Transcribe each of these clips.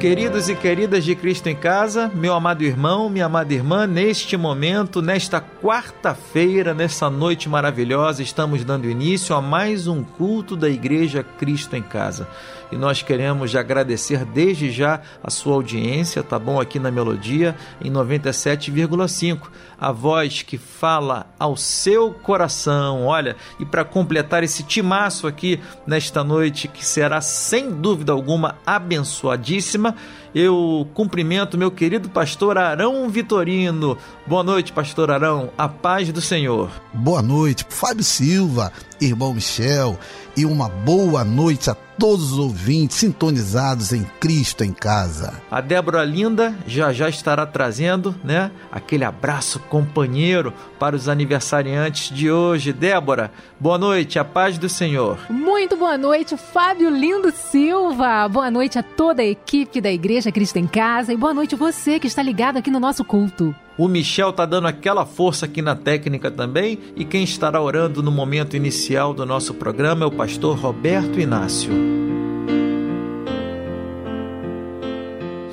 Queridos e queridas de Cristo em Casa, meu amado irmão, minha amada irmã, neste momento, nesta quarta-feira, nessa noite maravilhosa, estamos dando início a mais um culto da Igreja Cristo em Casa. E nós queremos agradecer desde já a sua audiência, tá bom? Aqui na Melodia, em 97,5. A voz que fala ao seu coração. Olha, e para completar esse timaço aqui nesta noite, que será sem dúvida alguma abençoadíssima, forma eu cumprimento meu querido pastor Arão Vitorino. Boa noite, pastor Arão. A paz do Senhor. Boa noite, Fábio Silva, irmão Michel, e uma boa noite a todos os ouvintes sintonizados em Cristo em casa. A Débora Linda já já estará trazendo, né, aquele abraço companheiro para os aniversariantes de hoje. Débora, boa noite, a paz do Senhor. Muito boa noite, Fábio Lindo Silva. Boa noite a toda a equipe da Igreja Cristo em Casa e boa noite você que está ligado aqui no nosso culto. O Michel tá dando aquela força aqui na técnica também e quem estará orando no momento inicial do nosso programa é o pastor Roberto Inácio.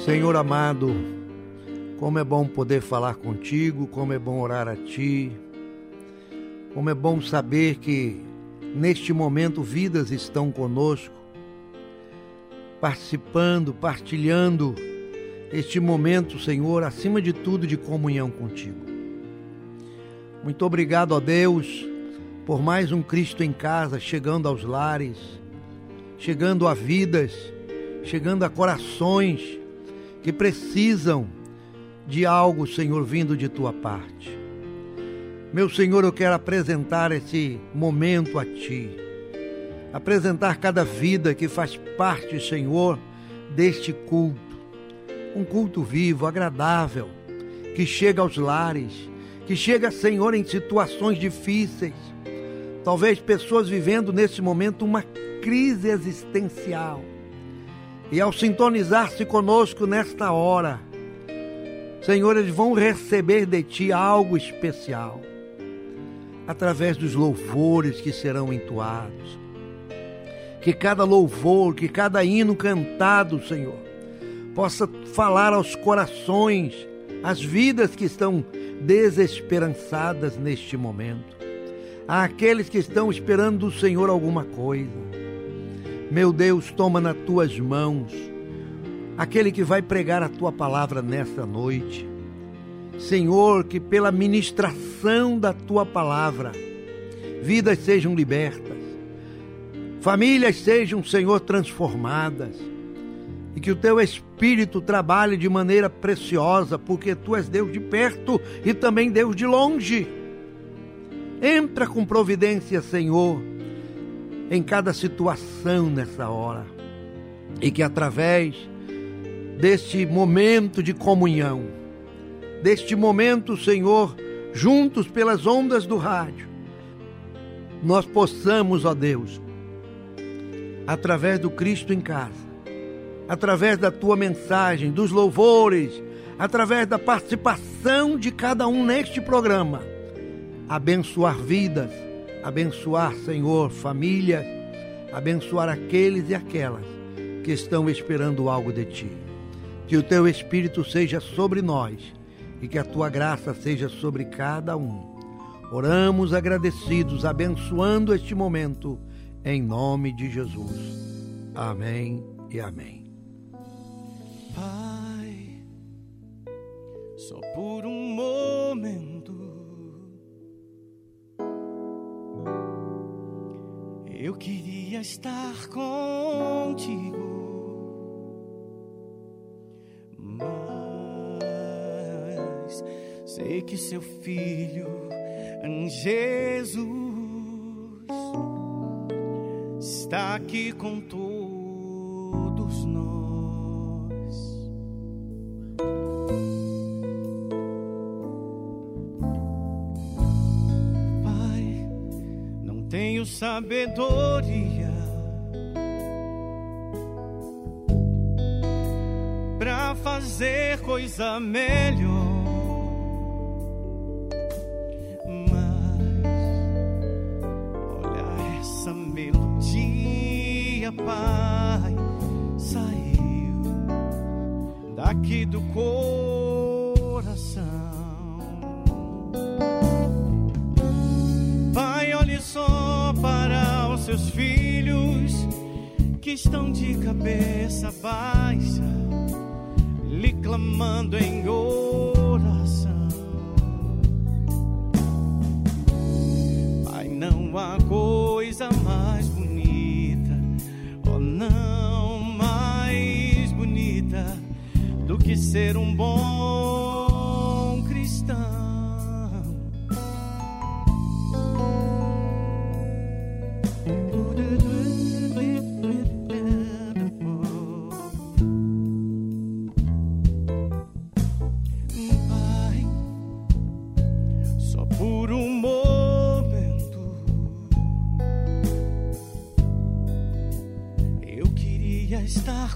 Senhor amado, como é bom poder falar contigo, como é bom orar a ti, como é bom saber que neste momento vidas estão conosco, participando, partilhando este momento, Senhor, acima de tudo, de comunhão contigo. Muito obrigado a Deus por mais um Cristo em casa, chegando aos lares, chegando a vidas, chegando a corações que precisam de algo, Senhor, vindo de tua parte. Meu Senhor, eu quero apresentar esse momento a ti, apresentar cada vida que faz parte, Senhor, deste culto um culto vivo, agradável, que chega aos lares, que chega, Senhor, em situações difíceis. Talvez pessoas vivendo nesse momento uma crise existencial. E ao sintonizar-se conosco nesta hora, Senhor, eles vão receber de Ti algo especial, através dos louvores que serão entoados. Que cada louvor, que cada hino cantado, Senhor, possa falar aos corações, às vidas que estão desesperançadas neste momento, àqueles que estão esperando do Senhor alguma coisa. Meu Deus, toma nas tuas mãos aquele que vai pregar a tua palavra nesta noite. Senhor, que pela ministração da tua palavra, vidas sejam libertas, famílias sejam, Senhor, transformadas e que o teu espírito trabalhe de maneira preciosa, porque tu és Deus de perto e também Deus de longe. Entra com providência, Senhor, em cada situação nessa hora, e que através deste momento de comunhão, deste momento, Senhor, juntos pelas ondas do rádio, nós possamos, ó Deus, através do Cristo em casa, através da tua mensagem, dos louvores, através da participação de cada um neste programa. Abençoar vidas, abençoar, Senhor, famílias, abençoar aqueles e aquelas que estão esperando algo de ti. Que o teu Espírito seja sobre nós e que a tua graça seja sobre cada um. Oramos agradecidos, abençoando este momento, em nome de Jesus. Amém e amém. só por um momento. Eu queria estar contigo, mas sei que seu filho, Jesus, está aqui com todos nós. Pai, não tenho sabedoria para fazer coisa melhor.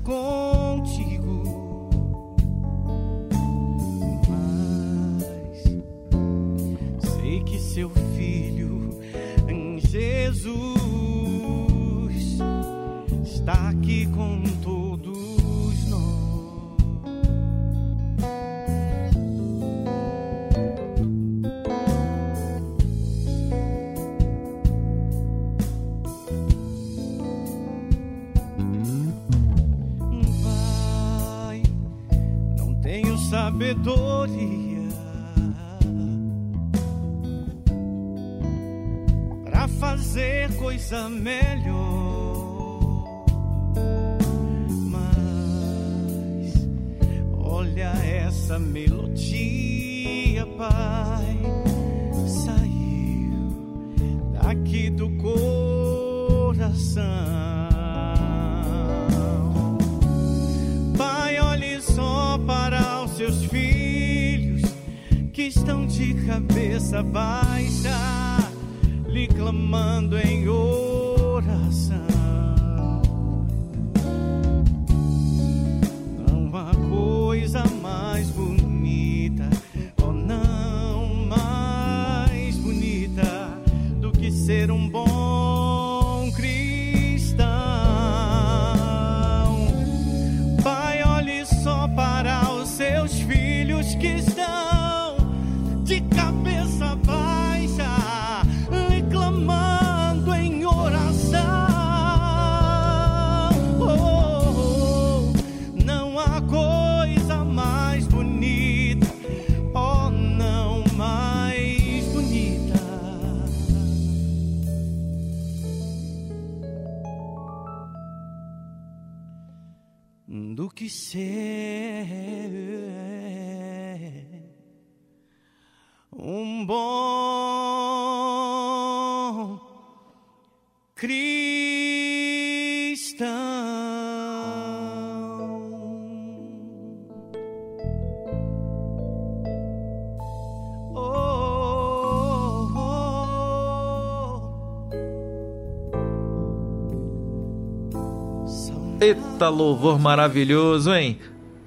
Contigo. Mas sei que seu filho Jesus está aqui com sabedoria pra fazer coisa melhor. Mas olha essa melodia, Pai, estão de cabeça baixa, lhe clamando em oração. Eita louvor maravilhoso, hein?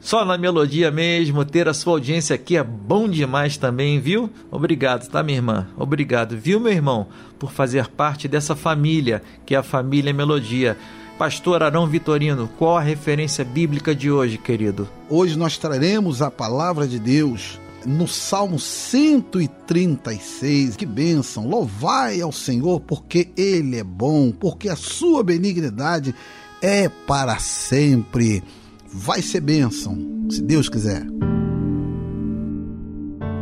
Só na melodia mesmo, ter a sua audiência aqui é bom demais também, viu? Obrigado, tá, minha irmã? Obrigado, viu, meu irmão, por fazer parte dessa família, que é a família Melodia. Pastor Arão Vitorino, qual a referência bíblica de hoje, querido? Hoje nós traremos a palavra de Deus no Salmo 136. Que bênção! Louvai ao Senhor, porque Ele é bom, porque a sua benignidade é para sempre. Vai ser bênção, se Deus quiser.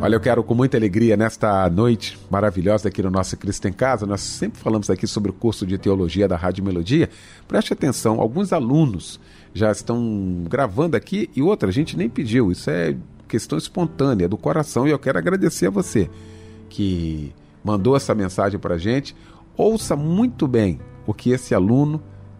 Olha, eu quero com muita alegria nesta noite maravilhosa aqui no nosso Cristo em Casa. Nós sempre falamos aqui sobre o curso de teologia da Rádio Melodia. Preste atenção, alguns alunos já estão gravando aqui e outra, a gente nem pediu. Isso é questão espontânea do coração e eu quero agradecer a você que mandou essa mensagem para a gente. Ouça muito bem o que esse aluno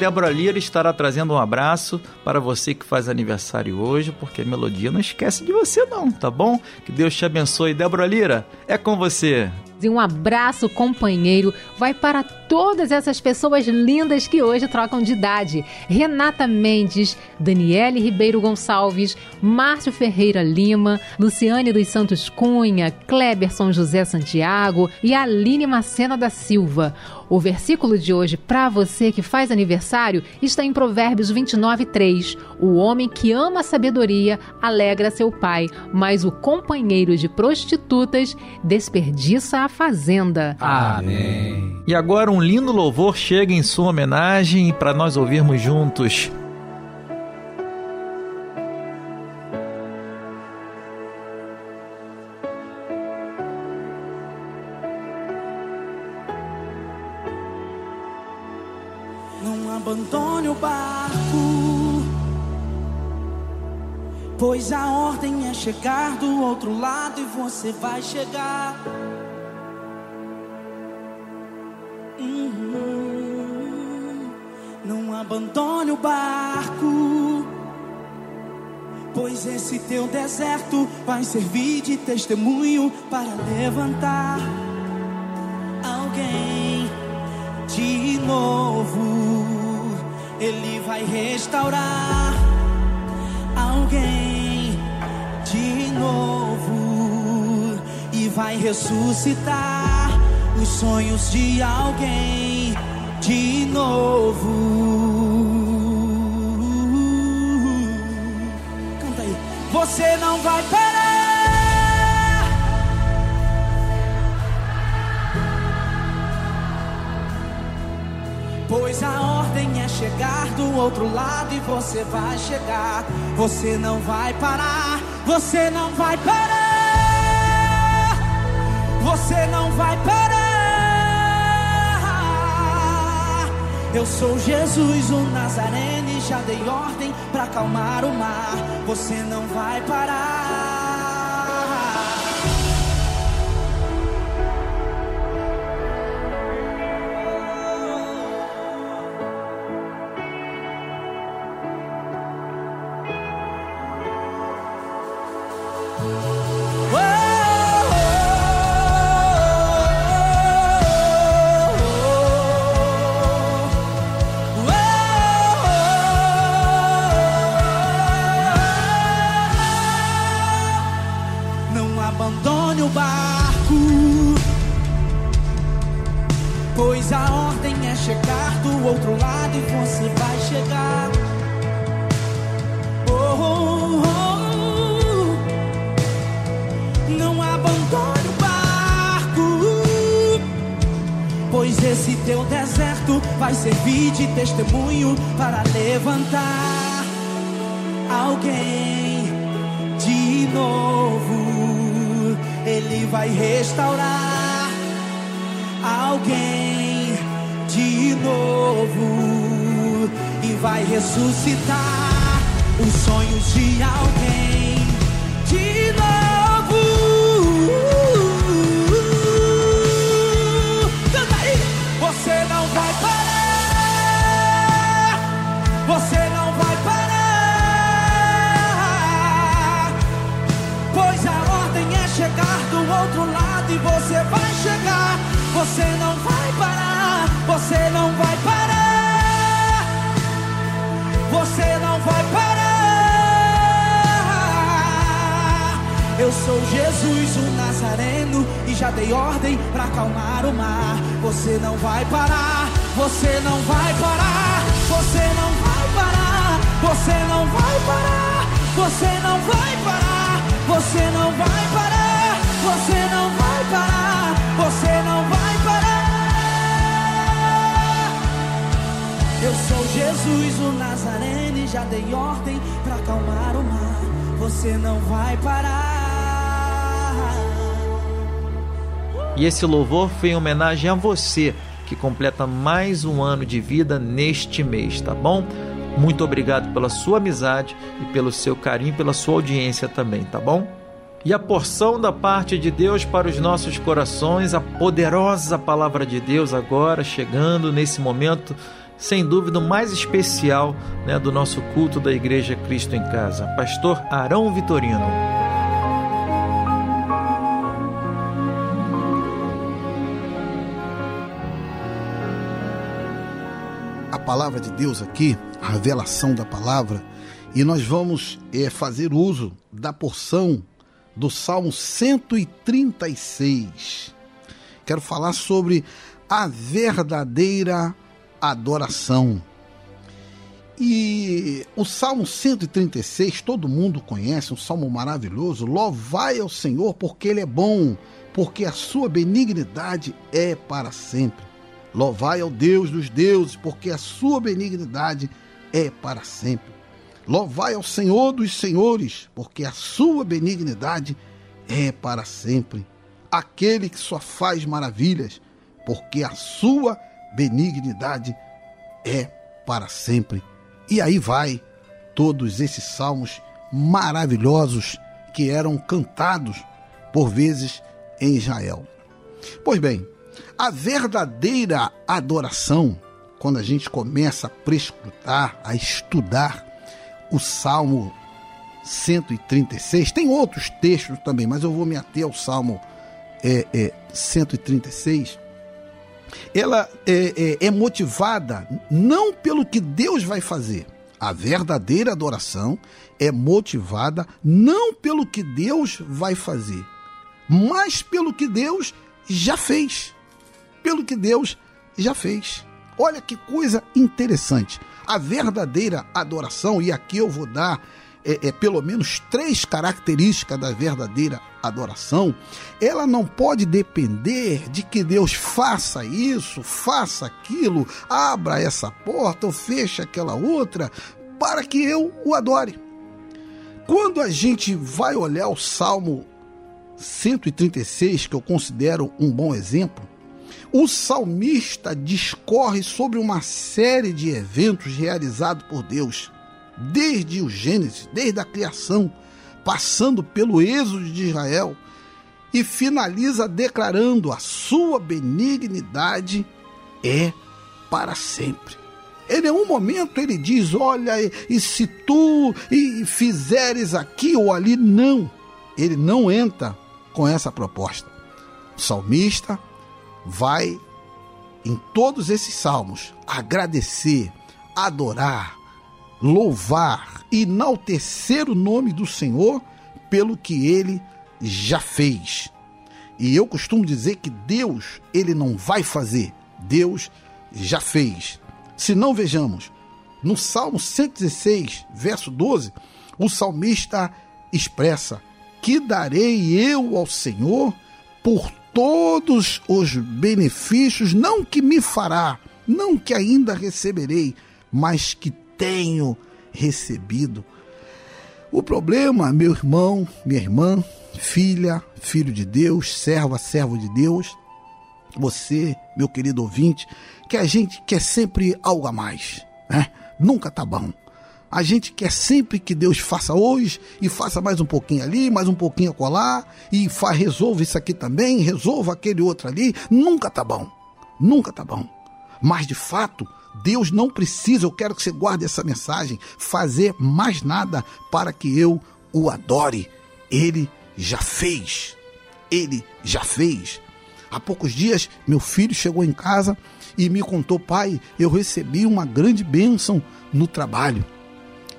Débora Lira estará trazendo um abraço para você que faz aniversário hoje, porque a melodia não esquece de você não, tá bom? Que Deus te abençoe. Débora Lira, é com você. E um abraço, companheiro, vai para todas essas pessoas lindas que hoje trocam de idade. Renata Mendes, Daniele Ribeiro Gonçalves, Márcio Ferreira Lima, Luciane dos Santos Cunha, Kleberson José Santiago e Aline Macena da Silva. O versículo de hoje para você que faz aniversário está em Provérbios 29, 3. O homem que ama a sabedoria alegra seu pai, mas o companheiro de prostitutas desperdiça a fazenda. Amém. E agora um lindo louvor chega em sua homenagem para nós ouvirmos juntos. Não abandone o barco, pois a ordem é chegar do outro lado e você vai chegar. Não abandone o barco, pois esse teu deserto vai servir de testemunho para levantar alguém de novo. Ele vai restaurar alguém de novo e vai ressuscitar os sonhos de alguém de novo. Canta aí. Você não vai parar. Pois a ordem é chegar do outro lado e você vai chegar. Você não vai parar, você não vai parar. Você não vai parar. Eu sou Jesus, o Nazareno, e já dei ordem para acalmar o mar. Você não vai parar. Você não vai parar. E esse louvor foi em homenagem a você que completa mais um ano de vida neste mês, tá bom? Muito obrigado pela sua amizade e pelo seu carinho, pela sua audiência também, tá bom? E a porção da parte de Deus para os nossos corações, a poderosa palavra de Deus agora chegando nesse momento, sem dúvida o mais especial né, do nosso culto da Igreja Cristo em Casa. Pastor Arão Vitorino. a palavra de Deus aqui, a revelação da palavra, e nós vamos é, fazer uso da porção do Salmo 136. Quero falar sobre a verdadeira adoração. E o Salmo 136, todo mundo conhece, um salmo maravilhoso. Louvai ao Senhor porque Ele é bom, porque a sua benignidade é para sempre. Louvai ao Deus dos deuses, porque a sua benignidade é para sempre. Louvai ao Senhor dos senhores, porque a sua benignidade é para sempre. Aquele que só faz maravilhas, porque a sua benignidade é para sempre. E aí vai todos esses salmos maravilhosos que eram cantados por vezes em Israel. Pois bem, a verdadeira adoração, quando a gente começa a prescrutar, a estudar o Salmo 136, tem outros textos também, mas eu vou me ater ao Salmo é, é, 136. Ela é, é, é motivada não pelo que Deus vai fazer. A verdadeira adoração é motivada não pelo que Deus vai fazer, mas pelo que Deus já fez pelo que Deus já fez. Olha que coisa interessante. A verdadeira adoração, e aqui eu vou dar é, é, pelo menos três características da verdadeira adoração, ela não pode depender de que Deus faça isso, faça aquilo, abra essa porta ou feche aquela outra, para que eu o adore. Quando a gente vai olhar o Salmo 136, que eu considero um bom exemplo, o salmista discorre sobre uma série de eventos realizados por Deus, desde o Gênesis, desde a criação, passando pelo êxodo de Israel, e finaliza declarando a sua benignidade é para sempre. Em nenhum momento ele diz: Olha, e, se tu e fizeres aqui ou ali, não. Ele não entra com essa proposta. O salmista vai em todos esses salmos agradecer, adorar, louvar, enaltecer o nome do Senhor pelo que ele já fez. E eu costumo dizer que Deus, ele não vai fazer, Deus já fez. Se não vejamos, no Salmo 116, verso 12, o salmista expressa: Que darei eu ao Senhor por todos os benefícios, não que me fará, não que ainda receberei, mas que tenho recebido. O problema, meu irmão, minha irmã, filha, filho de Deus, serva, servo de Deus, você, meu querido ouvinte, que a gente quer sempre algo a mais, né? Nunca tá bom. A gente quer sempre que Deus faça hoje e faça mais um pouquinho ali, mais um pouquinho acolá e resolva isso aqui também, resolva aquele outro ali. Nunca tá bom. Nunca tá bom. Mas de fato, Deus não precisa, eu quero que você guarde essa mensagem, fazer mais nada para que eu o adore. Ele já fez. Ele já fez. Há poucos dias, meu filho chegou em casa e me contou, pai, eu recebi uma grande bênção no trabalho.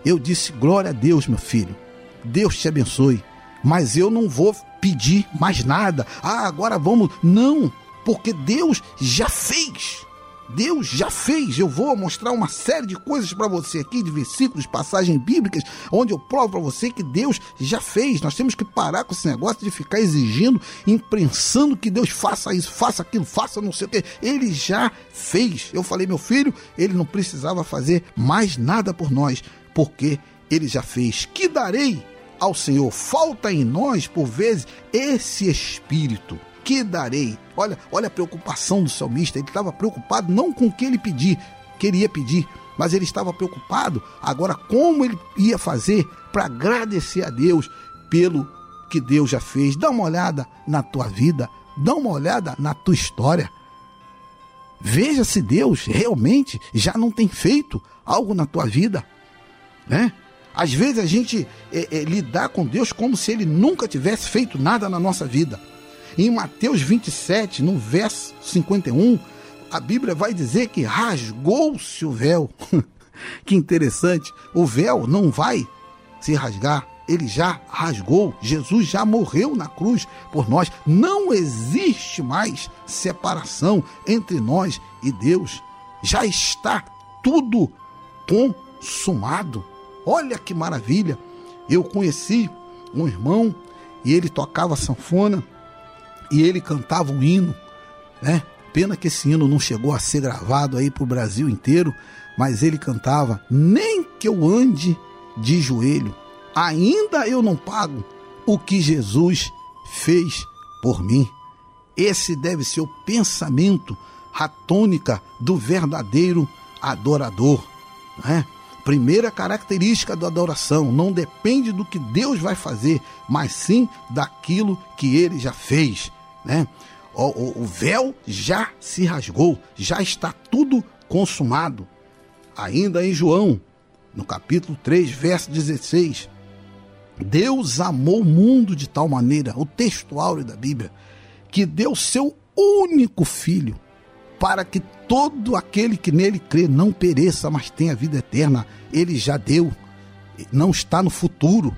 Eu disse: Glória a Deus, meu filho. Deus te abençoe. mas eu não vou pedir mais nada. Ah, agora vamos. Não, porque Deus já fez. Deus já fez. Eu vou mostrar uma série de coisas para você aqui, de versículos, passagens bíblicas, onde eu provo para você que Deus já fez. Nós temos que parar com esse negócio de ficar exigindo, imprensando que Deus faça isso, faça aquilo, faça não sei o quê. Ele já fez. Eu falei, meu filho, ele não precisava fazer mais nada por nós, porque ele já fez. Que darei ao Senhor? Falta em nós, por vezes, esse espírito que darei? Olha, olha a preocupação do salmista. Ele estava preocupado não com o que ele pedir, queria pedir, mas ele estava preocupado agora como ele ia fazer para agradecer a Deus pelo que Deus já fez. Dá uma olhada na tua vida, dá uma olhada na tua história. Veja se Deus realmente já não tem feito algo na tua vida, né? Às vezes a gente é, é, lidar com Deus como se Ele nunca tivesse feito nada na nossa vida. Em Mateus 27, no verso 51, a Bíblia vai dizer que rasgou-se o véu. que interessante. O véu não vai se rasgar, ele já rasgou. Jesus já morreu na cruz por nós. Não existe mais separação entre nós e Deus. Já está tudo consumado. Olha que maravilha. Eu conheci um irmão e ele tocava sanfona e ele cantava um hino, né? Pena que esse hino não chegou a ser gravado aí para o Brasil inteiro, mas ele cantava: Nem que eu ande de joelho, ainda eu não pago o que Jesus fez por mim. Esse deve ser o pensamento, a tônica do verdadeiro adorador. Né? Primeira característica da adoração: não depende do que Deus vai fazer, mas sim daquilo que ele já fez né? O, o, o véu já se rasgou, já está tudo consumado. Ainda em João, no capítulo 3, verso 16, Deus amou o mundo de tal maneira, o texto áureo da Bíblia, que deu seu único filho, para que todo aquele que nele crê não pereça, mas tenha vida eterna. Ele já deu, não está no futuro,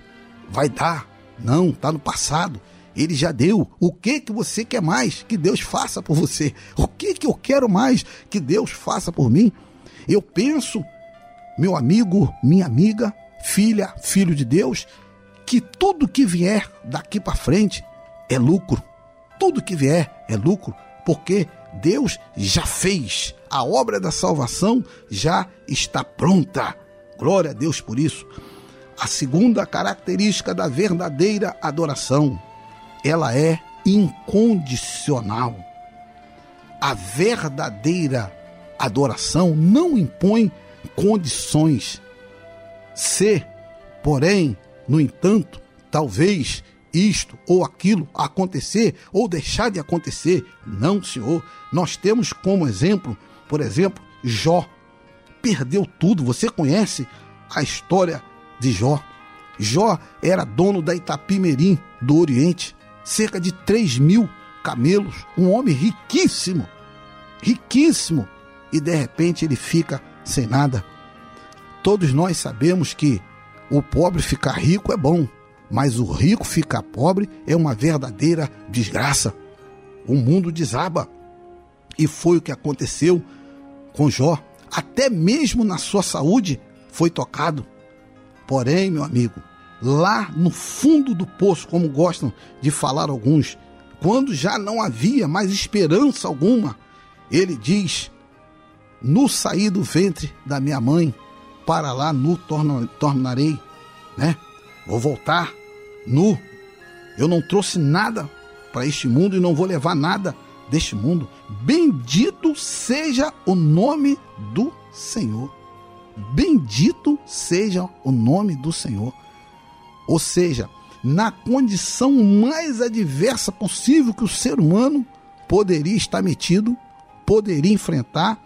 vai dar, não, está no passado. Ele já deu. O que que você quer mais que Deus faça por você? O que que eu quero mais que Deus faça por mim? Eu penso, meu amigo, minha amiga, filha, filho de Deus, que tudo que vier daqui para frente é lucro. Tudo que vier é lucro, porque Deus já fez. A obra da salvação já está pronta. Glória a Deus por isso. A segunda característica da verdadeira adoração ela é incondicional. A verdadeira adoração não impõe condições. Se, porém, no entanto, talvez isto ou aquilo acontecer ou deixar de acontecer, não, Senhor. Nós temos como exemplo, por exemplo, Jó. Perdeu tudo. Você conhece a história de Jó. Jó era dono da Itapimirim do Oriente cerca de 3 mil camelos, um homem riquíssimo, riquíssimo, e de repente ele fica sem nada. Todos nós sabemos que o pobre ficar rico é bom, mas o rico ficar pobre é uma verdadeira desgraça. O mundo desaba. E foi o que aconteceu com Jó. Até mesmo na sua saúde foi tocado. Porém, meu amigo, lá no fundo do poço, como gostam de falar alguns, quando já não havia mais esperança alguma, ele diz: No sair do ventre da minha mãe, para lá nu tornarei, né? Vou voltar nu. Eu não trouxe nada para este mundo e não vou levar nada deste mundo. Bendito seja o nome do Senhor. Bendito seja o nome do Senhor. Ou seja, na condição mais adversa possível que o ser humano poderia estar metido, poderia enfrentar,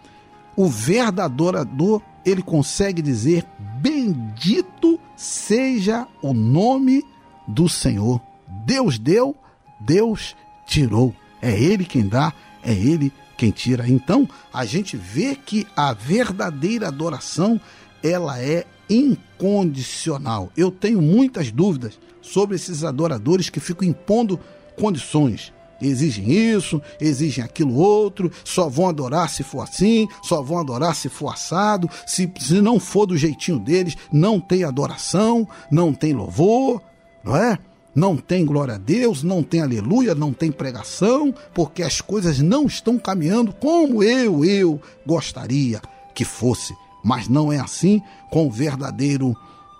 o verdadeiro adorador, ele consegue dizer: Bendito seja o nome do Senhor. Deus deu, Deus tirou. É Ele quem dá, é Ele quem tira. Então, a gente vê que a verdadeira adoração, ela é incondicional. Eu tenho muitas dúvidas sobre esses adoradores que ficam impondo condições. Exigem isso, exigem aquilo outro, só vão adorar se for assim, só vão adorar se for assado, se, se não for do jeitinho deles, não tem adoração, não tem louvor, não é? Não tem glória a Deus, não tem aleluia, não tem pregação, porque as coisas não estão caminhando como eu, eu gostaria que fosse. Mas não é assim com o verdadeiro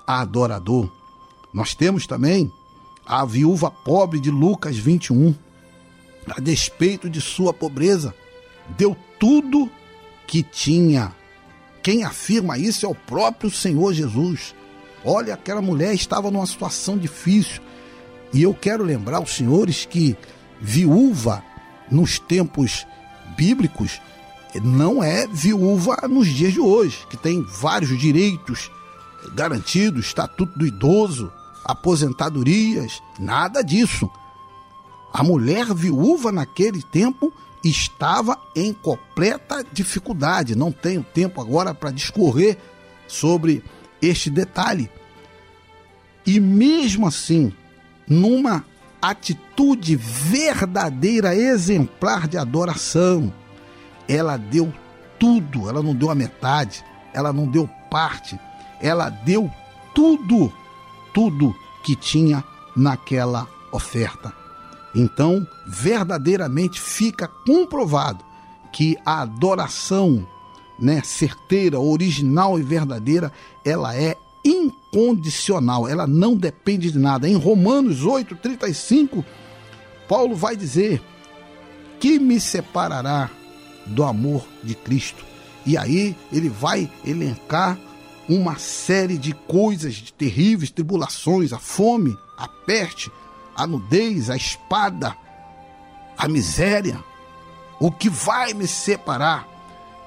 adorador. Nós temos também a viúva pobre de Lucas 21. A despeito de sua pobreza, deu tudo que tinha. Quem afirma isso é o próprio Senhor Jesus. Olha, aquela mulher estava numa situação difícil. E eu quero lembrar os senhores que viúva nos tempos bíblicos não é viúva nos dias de hoje, que tem vários direitos garantidos, estatuto do idoso, aposentadorias, nada disso. A mulher viúva naquele tempo estava em completa dificuldade. Não tenho tempo agora para discorrer sobre este detalhe. E mesmo assim, numa atitude verdadeira, exemplar de adoração, ela deu tudo, ela não deu a metade, ela não deu parte, ela deu tudo, tudo que tinha naquela oferta. Então, verdadeiramente fica comprovado que a adoração, né, certeira, original e verdadeira, ela é incondicional, ela não depende de nada. Em Romanos 8:35, Paulo vai dizer: "Que me separará do amor de Cristo?" E aí ele vai elencar uma série de coisas de terríveis tribulações, a fome, a peste, a nudez, a espada, a miséria, o que vai me separar?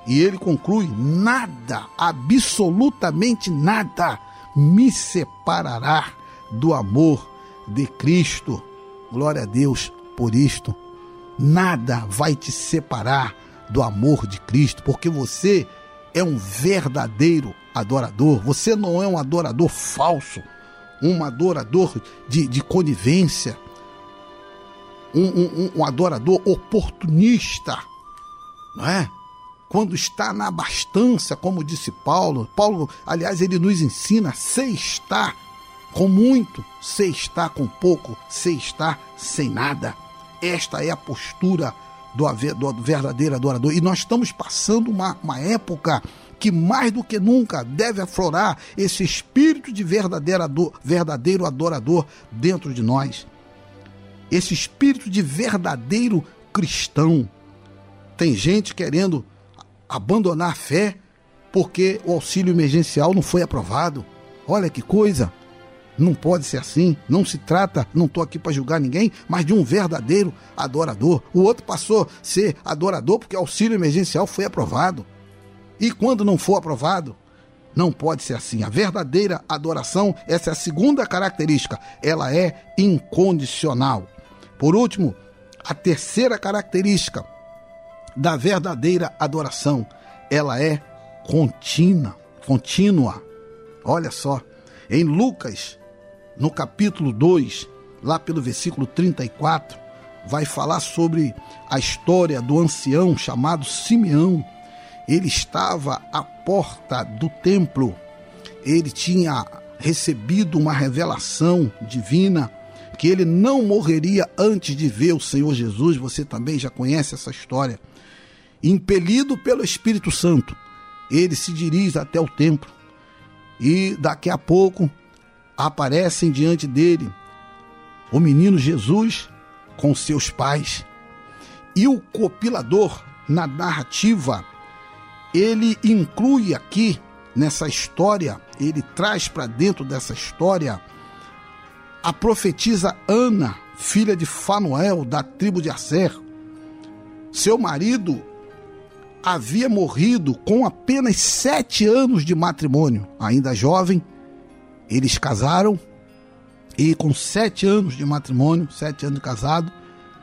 E ele conclui: nada, absolutamente nada me separará do amor de Cristo. Glória a Deus por isto. Nada vai te separar do amor de Cristo, porque você é um verdadeiro adorador. Você não é um adorador falso, um adorador de, de conivência, um, um, um adorador oportunista, não é? quando está na abastança, como disse Paulo. Paulo, aliás, ele nos ensina: se está com muito, se está com pouco, se está sem nada. Esta é a postura do, do verdadeiro adorador. E nós estamos passando uma, uma época que mais do que nunca deve aflorar esse espírito de verdadeiro, verdadeiro adorador dentro de nós. Esse espírito de verdadeiro cristão. Tem gente querendo abandonar a fé porque o auxílio emergencial não foi aprovado. Olha que coisa! Não pode ser assim. Não se trata, não estou aqui para julgar ninguém, mas de um verdadeiro adorador. O outro passou a ser adorador porque o auxílio emergencial foi aprovado. E quando não for aprovado, não pode ser assim. A verdadeira adoração, essa é a segunda característica, ela é incondicional. Por último, a terceira característica da verdadeira adoração. Ela é contínua, contínua. Olha só, em Lucas, no capítulo 2, lá pelo versículo 34, vai falar sobre a história do ancião chamado Simeão. Ele estava à porta do templo. Ele tinha recebido uma revelação divina que ele não morreria antes de ver o Senhor Jesus. Você também já conhece essa história impelido pelo Espírito Santo, ele se dirige até o templo e daqui a pouco aparecem diante dele o menino Jesus com seus pais. E o copilador, na narrativa, ele inclui aqui nessa história, ele traz para dentro dessa história a profetisa Ana, filha de Fanuel, da tribo de Asser. Seu marido havia morrido com apenas sete anos de matrimônio. Ainda jovem, eles casaram e com sete anos de matrimônio, sete anos de casado,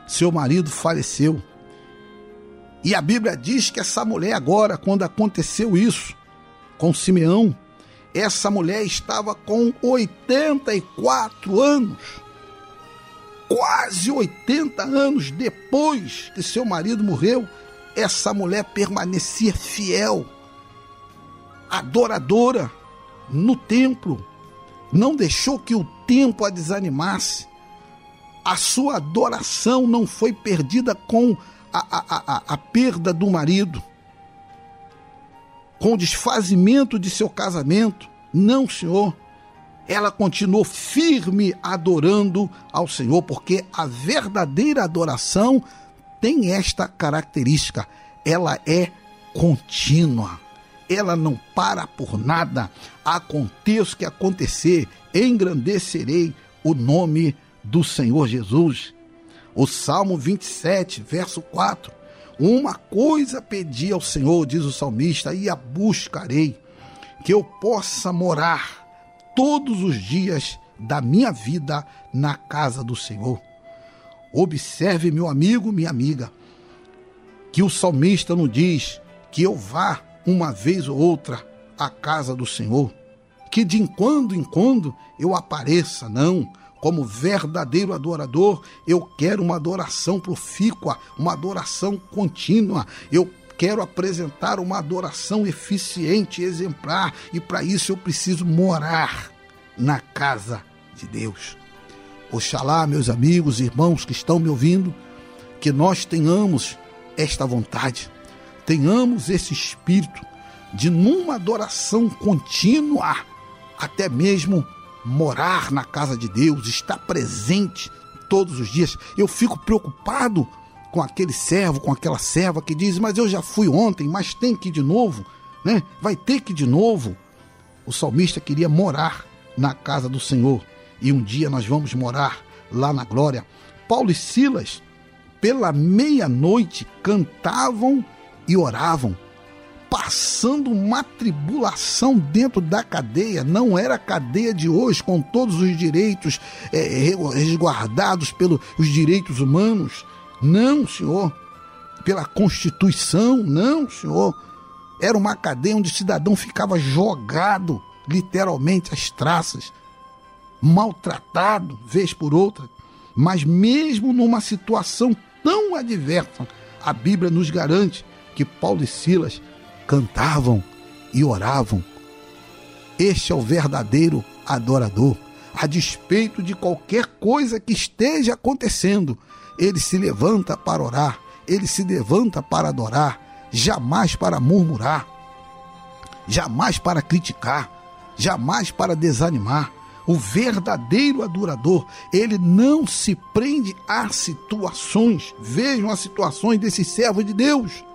seu marido faleceu. E a Bíblia diz que essa mulher agora, quando aconteceu isso com Simeão, Essa mulher estava com 84 anos. Quase 80 anos depois que seu marido morreu, essa mulher permanecia fiel, adoradora no templo, não deixou que o tempo a desanimasse. A sua adoração não foi perdida com a, a, a, a perda do marido, com o desfazimento de seu casamento. Não, Senhor. Ela continuou firme adorando ao Senhor, porque a verdadeira adoração tem esta característica: ela é contínua. Ela não para por nada. Aconteça o que acontecer, engrandecerei o nome do Senhor Jesus. O Salmo 27, verso 4. Uma coisa pedi ao Senhor, diz o salmista, e a buscarei, que eu possa morar todos os dias da minha vida na casa do Senhor. Observe, meu amigo, minha amiga, que o salmista não diz que eu vá uma vez ou outra à casa do Senhor, que de quando em quando eu apareça, não. Como verdadeiro adorador, eu quero uma adoração profícua, uma adoração contínua. Eu quero apresentar uma adoração eficiente, exemplar, e para isso eu preciso morar na casa de Deus. Oxalá, meus amigos, irmãos que estão me ouvindo, que nós tenhamos esta vontade, tenhamos esse espírito de, numa adoração contínua, até mesmo morar na casa de Deus, estar presente todos os dias. Eu fico preocupado com aquele servo, com aquela serva que diz: Mas eu já fui ontem, mas tem que ir de novo, né? Vai ter que ir de novo. O salmista queria morar na casa do Senhor e um dia nós vamos morar lá na glória. Paulo e Silas, pela meia-noite, cantavam e oravam passando uma tribulação dentro da cadeia. Não era a cadeia de hoje, com todos os direitos é, resguardados pelos direitos humanos. Não, senhor. Pela Constituição, não, senhor. Era uma cadeia onde o cidadão ficava jogado, literalmente, às traças, maltratado, vez por outra. Mas mesmo numa situação tão adversa, a Bíblia nos garante que Paulo e Silas cantavam e oravam. Este é o verdadeiro adorador. A despeito de qualquer coisa que esteja acontecendo, ele se levanta para orar, ele se levanta para adorar, jamais para murmurar, jamais para criticar, jamais para desanimar. O verdadeiro adorador, ele não se prende a situações. Vejam as situações desses servos de Deus.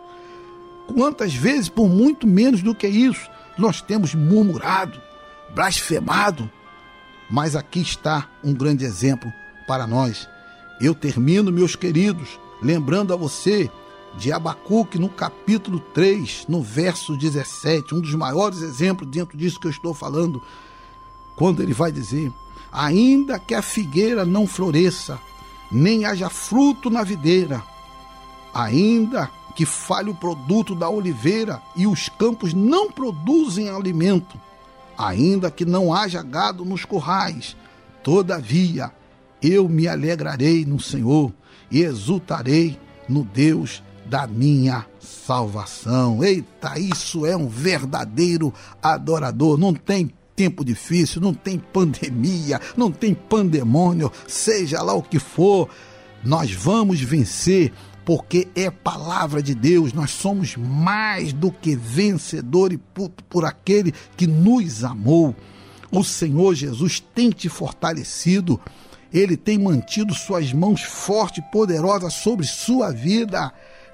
Quantas vezes, por muito menos do que isso, nós temos murmurado, blasfemado? Mas aqui está um grande exemplo para nós. Eu termino, meus queridos, lembrando a você de Abacuque no capítulo 3, no verso 17, um dos maiores exemplos dentro disso que eu estou falando, quando ele vai dizer: Ainda que a figueira não floresça, nem haja fruto na videira, ainda que falhe o produto da oliveira e os campos não produzem alimento, ainda que não haja gado nos currais, todavia eu me alegrarei no Senhor e exultarei no Deus da minha salvação. Eita, isso é um verdadeiro adorador. Não tem tempo difícil, não tem pandemia, não tem pandemônio, seja lá o que for, nós vamos vencer porque é palavra de Deus, nós somos mais do que vencedores por, por aquele que nos amou. O Senhor Jesus tem te fortalecido, ele tem mantido suas mãos fortes e poderosas sobre sua vida.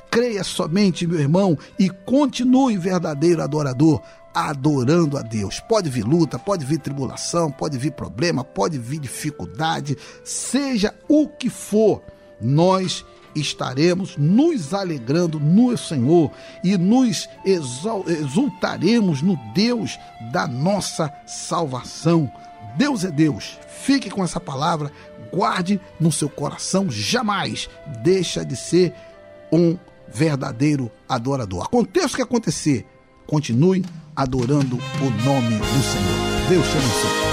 Creia somente, meu irmão, e continue verdadeiro adorador, adorando a Deus. Pode vir luta, pode vir tribulação, pode vir problema, pode vir dificuldade, seja o que for, nós estaremos nos alegrando no Senhor e nos exultaremos no Deus da nossa salvação. Deus é Deus. Fique com essa palavra, guarde no seu coração, jamais deixa de ser um verdadeiro adorador. Aconteça o que acontecer, continue adorando o nome do Senhor. Deus te abençoe.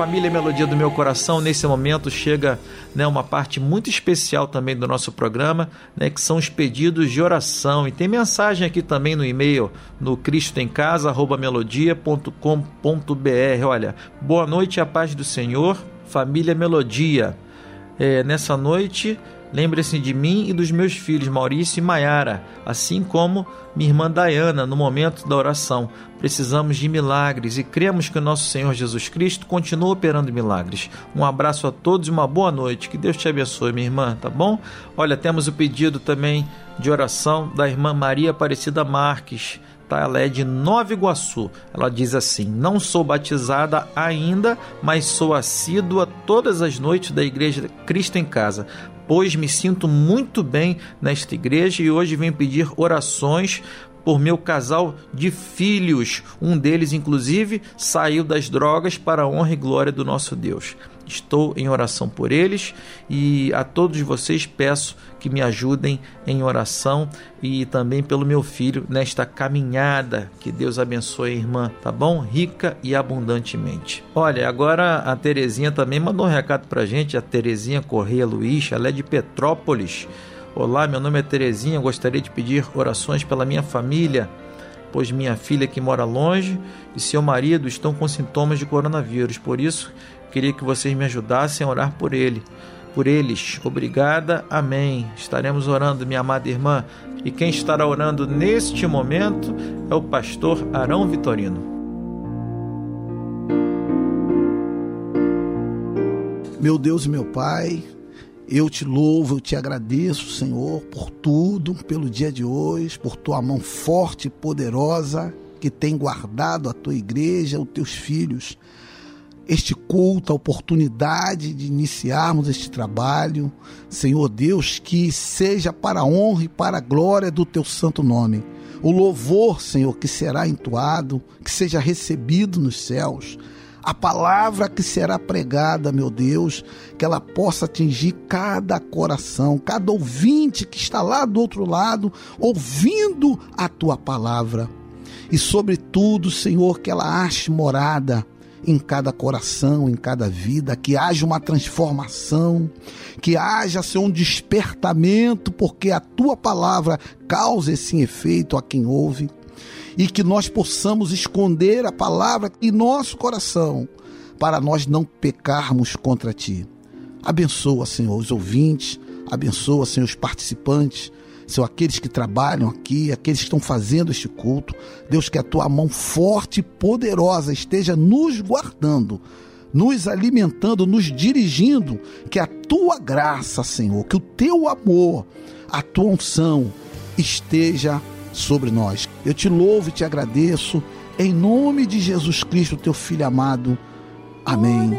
Família Melodia do Meu Coração, nesse momento chega né, uma parte muito especial também do nosso programa, né, que são os pedidos de oração. E tem mensagem aqui também no e-mail, no cristoemcasa.melodia.com.br. Olha, boa noite a paz do Senhor, família Melodia. É, nessa noite, lembre-se de mim e dos meus filhos Maurício e Maiara, assim como minha irmã Dayana, no momento da oração. Precisamos de milagres e cremos que o nosso Senhor Jesus Cristo continua operando milagres. Um abraço a todos e uma boa noite. Que Deus te abençoe, minha irmã, tá bom? Olha, temos o pedido também de oração da irmã Maria Aparecida Marques. Tá? Ela é de Nova Iguaçu. Ela diz assim: Não sou batizada ainda, mas sou assídua todas as noites da Igreja Cristo em Casa pois me sinto muito bem nesta igreja e hoje venho pedir orações por meu casal de filhos. Um deles, inclusive, saiu das drogas para a honra e glória do nosso Deus. Estou em oração por eles e a todos vocês peço que me ajudem em oração e também pelo meu filho nesta caminhada. Que Deus abençoe a irmã, tá bom? Rica e abundantemente. Olha, agora a Terezinha também mandou um recado pra gente, a Terezinha Correia Luiz, ela é de Petrópolis. Olá, meu nome é Terezinha, gostaria de pedir orações pela minha família, pois minha filha que mora longe e seu marido estão com sintomas de coronavírus. Por isso, queria que vocês me ajudassem a orar por ele. Por eles. Obrigada. Amém. Estaremos orando, minha amada irmã. E quem estará orando neste momento é o pastor Arão Vitorino. Meu Deus e meu Pai, eu te louvo, eu te agradeço, Senhor, por tudo, pelo dia de hoje, por tua mão forte e poderosa que tem guardado a tua igreja, os teus filhos. Este culto, a oportunidade de iniciarmos este trabalho, Senhor Deus, que seja para a honra e para a glória do teu santo nome. O louvor, Senhor, que será entoado, que seja recebido nos céus a palavra que será pregada, meu Deus, que ela possa atingir cada coração, cada ouvinte que está lá do outro lado, ouvindo a tua palavra. E, sobretudo, Senhor, que ela ache morada em cada coração, em cada vida, que haja uma transformação, que haja Senhor, um despertamento, porque a tua palavra causa esse efeito a quem ouve e que nós possamos esconder a palavra em nosso coração para nós não pecarmos contra ti. Abençoa, Senhor, os ouvintes, abençoa, Senhor, os participantes, Senhor, aqueles que trabalham aqui, aqueles que estão fazendo este culto. Deus, que a tua mão forte e poderosa esteja nos guardando, nos alimentando, nos dirigindo, que a tua graça, Senhor, que o teu amor, a tua unção esteja sobre nós. Eu te louvo e te agradeço, em nome de Jesus Cristo, teu Filho amado. Amém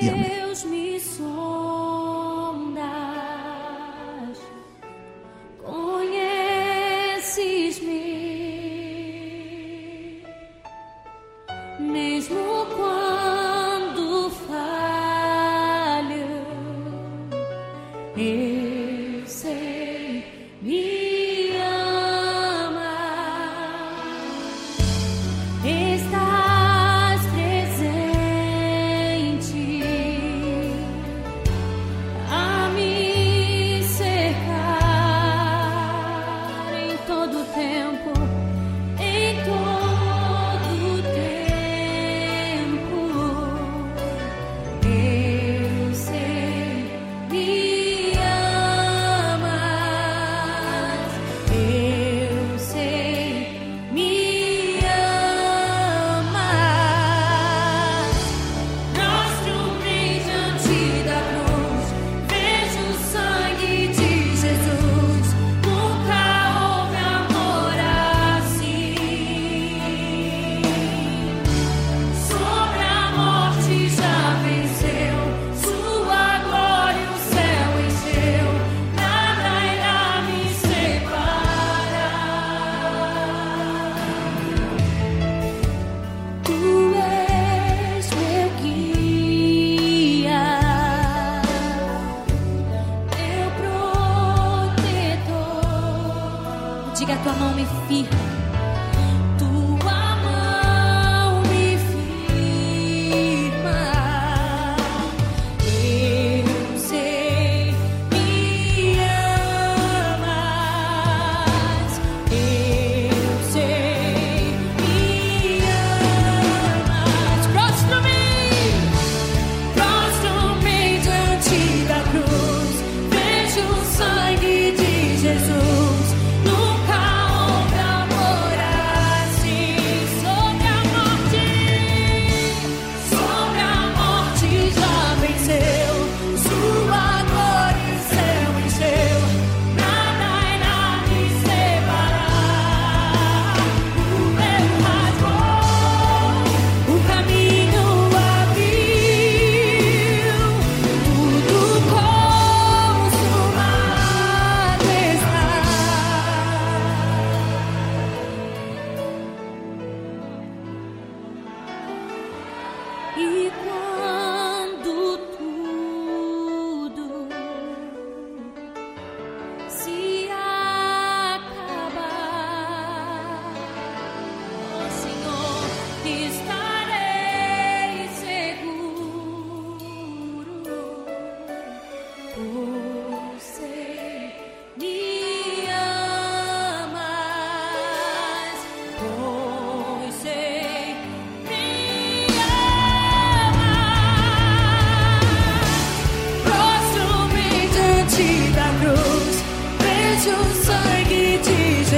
e amém. Diga a tua mão me firma.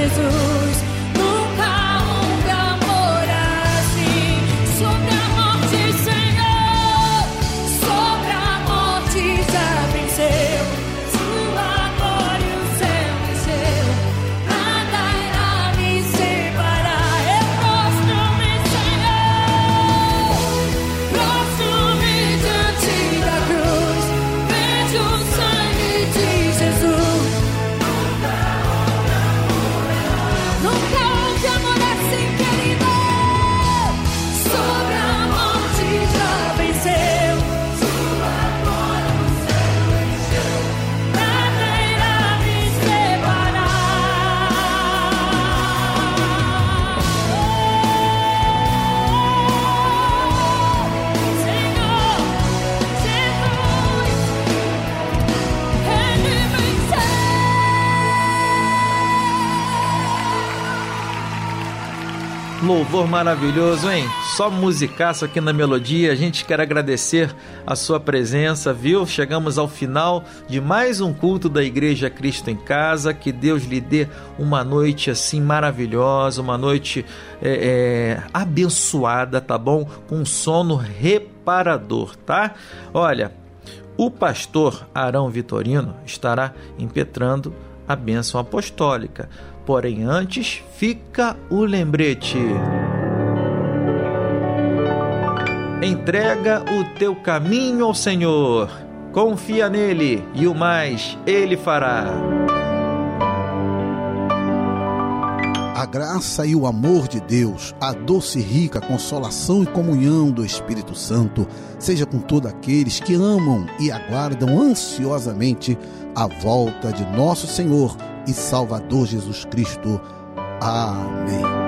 Jesus. Louvor maravilhoso, hein? Só musicaço aqui na melodia. A gente quer agradecer a sua presença, viu? Chegamos ao final de mais um culto da Igreja Cristo em Casa. Que Deus lhe dê uma noite assim maravilhosa, uma noite é, é, abençoada, tá bom? Com sono reparador, tá? Olha, o pastor Arão Vitorino estará impetrando a bênção apostólica. Porém, antes fica o lembrete. Entrega o teu caminho ao Senhor, confia nele e o mais ele fará. A graça e o amor de Deus, a doce e rica consolação e comunhão do Espírito Santo, seja com todos aqueles que amam e aguardam ansiosamente a volta de nosso Senhor e Salvador Jesus Cristo. Amém.